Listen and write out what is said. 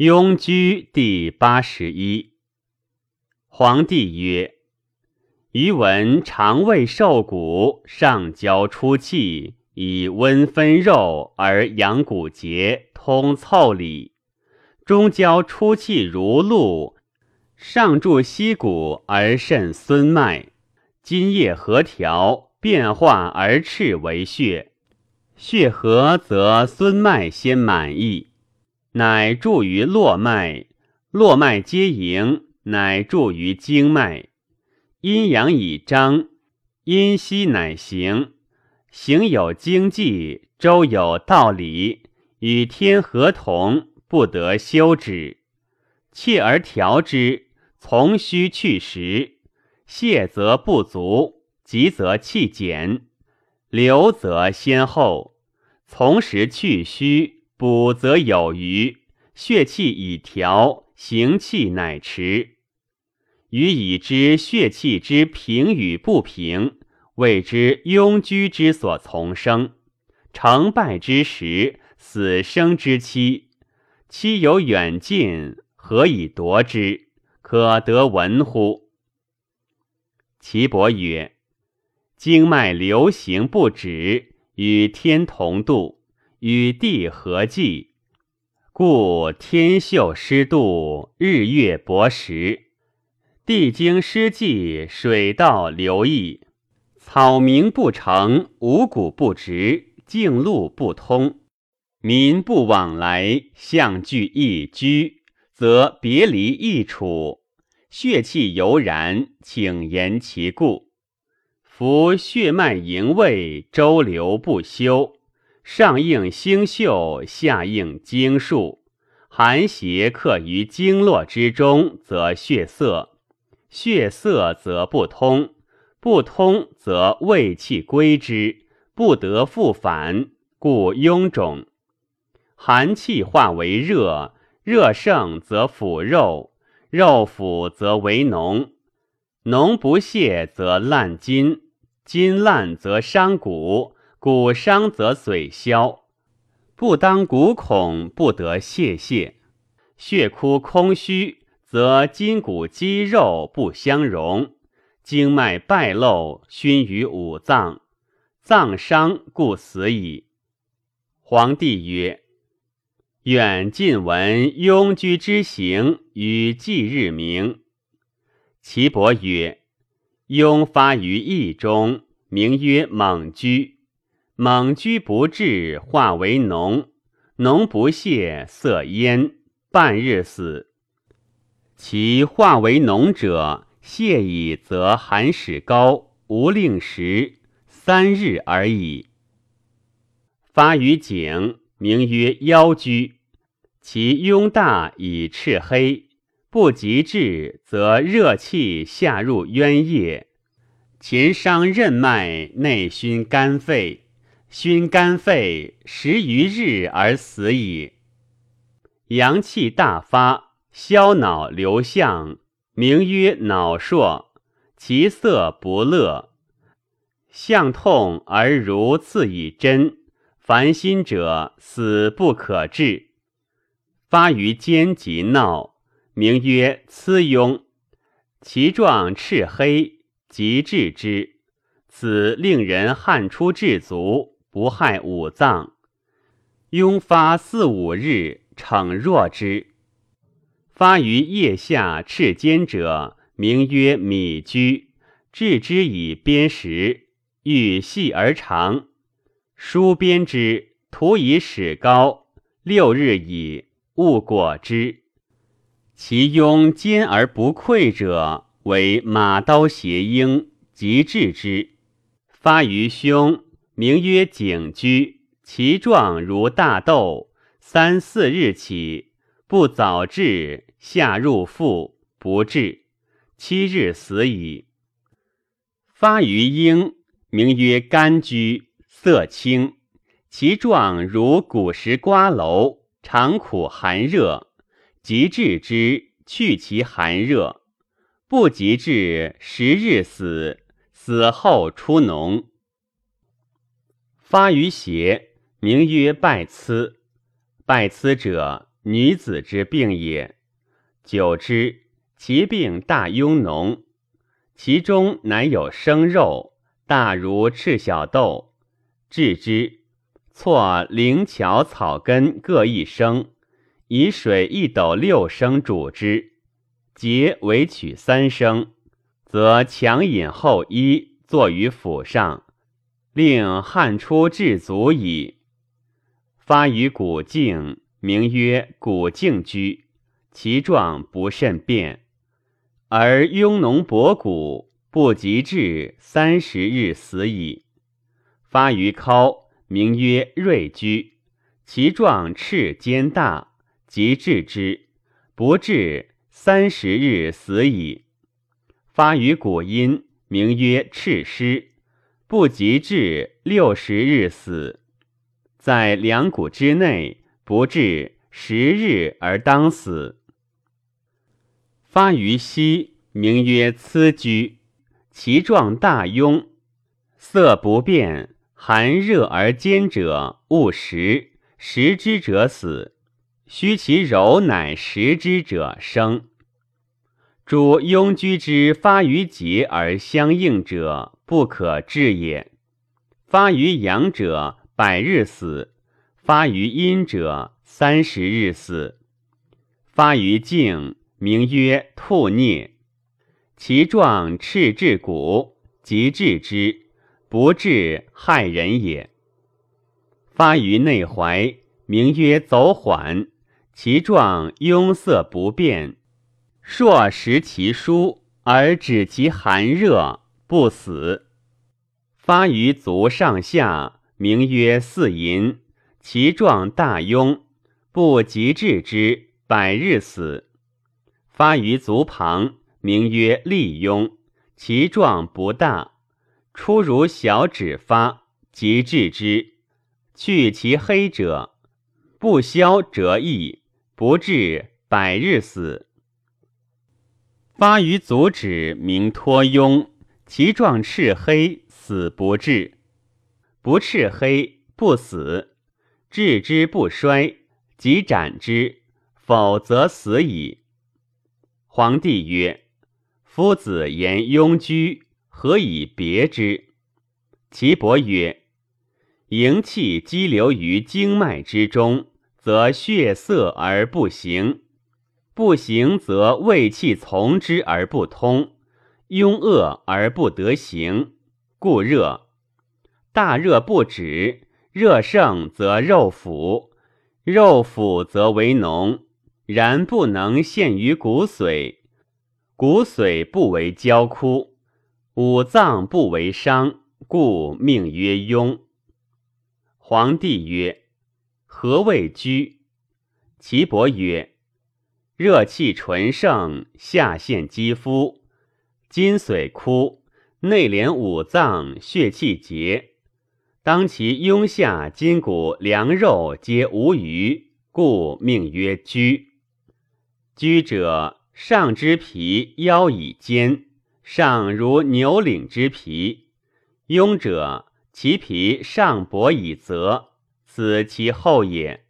庸居第八十一。皇帝曰：“余闻肠胃受谷，上焦出气，以温分肉而养骨节，通腠理；中焦出气如露，上注溪谷而肾孙脉，津液合调，变化而赤为血。血合则孙脉先满溢。”乃注于络脉，络脉皆盈，乃注于经脉。阴阳以张，阴息乃行。行有经济，周有道理，与天合同，不得休止。切而调之，从虚去实。泄则不足，急则气减，流则先后。从实去虚。补则有余，血气已调，行气乃迟。予以知血气之平与不平，谓之庸居之所从生。成败之时，死生之期，期有远近，何以夺之？可得闻乎？岐伯曰：经脉流行不止，与天同度。与地合济，故天秀湿度，日月薄时，地经失济，水道流溢，草鸣不成，五谷不植，径路不通，民不往来，相聚易居，则别离易处，血气犹然，请言其故。夫血脉营卫，周流不休。上应星宿，下应经数。寒邪克于经络之中，则血色；血色则不通，不通则胃气归之，不得复返，故臃肿。寒气化为热，热盛则腐肉，肉腐则为脓，脓不泄则烂筋，筋烂则伤骨。骨伤则髓消，不当骨孔，不得泄泻；血枯空虚，则筋骨肌肉不相容，经脉败漏，熏于五脏，脏伤故死矣。皇帝曰：“远近闻庸居之行与祭日明。”岐伯曰：“庸发于邑中，名曰猛居。”猛居不至，化为脓；脓不泄，色焉，半日死。其化为脓者，泄矣，则寒始高，无令食，三日而已。发于颈，名曰腰居。其痈大以赤黑，不及至，则热气下入渊液，前伤任脉，内熏肝肺。熏肝肺十余日而死矣。阳气大发，消脑流象，名曰脑硕，其色不乐，象痛而如刺以针。烦心者死不可治。发于肩及闹，名曰刺痈，其状赤黑，即治之。此令人汗出至足。不害五脏，痈发四五日，逞弱之。发于腋下赤肩者，名曰米居，治之以砭石，欲细而长，疏砭之，涂以矢膏，六日矣，勿果之。其痈坚而不溃者，为马刀斜缨，即治之。发于胸。名曰景居，其状如大豆，三四日起，不早治，下入腹，不治，七日死矣。发于鹰，名曰甘居，色青，其状如古时瓜蒌，常苦寒热，即治之，去其寒热，不及治，十日死，死后出脓。发于胁，名曰败眦。败眦者，女子之病也。久之，其病大痈脓，其中乃有生肉，大如赤小豆。治之，错灵巧草根各一升，以水一斗六升煮之，节为取三升，则强饮后衣，坐于府上，令汗出至足矣。发于古镜，名曰古镜居，其状不甚变，而痈脓薄骨，不及至三十日死矣。发于尻，名曰瑞居，其状赤兼大，及治之，不至三十日死矣。发于骨阴，名曰赤湿，不及至六十日死。在两股之内，不至十日而当死。发于膝，名曰疵居，其状大痈，色不变，寒热而坚者，勿食；食之者死。虚其柔乃食之者生。诸痈居之发于节而相应者，不可治也。发于阳者。百日死，发于阴者三十日死。发于静，名曰兔啮，其状赤至骨，即治之，不治害人也。发于内踝，名曰走缓，其状壅色不变，朔食其书而止其寒热，不死。发于足上下。名曰四淫，其状大痈，不及治之，百日死。发于足旁，名曰利痈，其状不大，出如小指发，即治之，去其黑者，不消则易，不治，百日死。发于足趾，名托痈，其状赤黑，死不治。不赤黑不死，治之不衰，即斩之，否则死矣。皇帝曰：“夫子言庸居，何以别之？”岐伯曰：“营气积流于经脉之中，则血色而不行；不行，则胃气从之而不通，壅恶而不得行，故热。”大热不止，热盛则肉腐，肉腐则为脓，然不能陷于骨髓，骨髓不为焦枯，五脏不为伤，故命曰痈。皇帝曰：何谓居？岐伯曰：热气纯盛，下陷肌肤，筋髓枯，内连五脏，血气结。当其痈下筋骨凉肉皆无余，故命曰居。居者，上之皮腰以坚，上如牛领之皮；痈者，其皮上薄以泽，此其后也。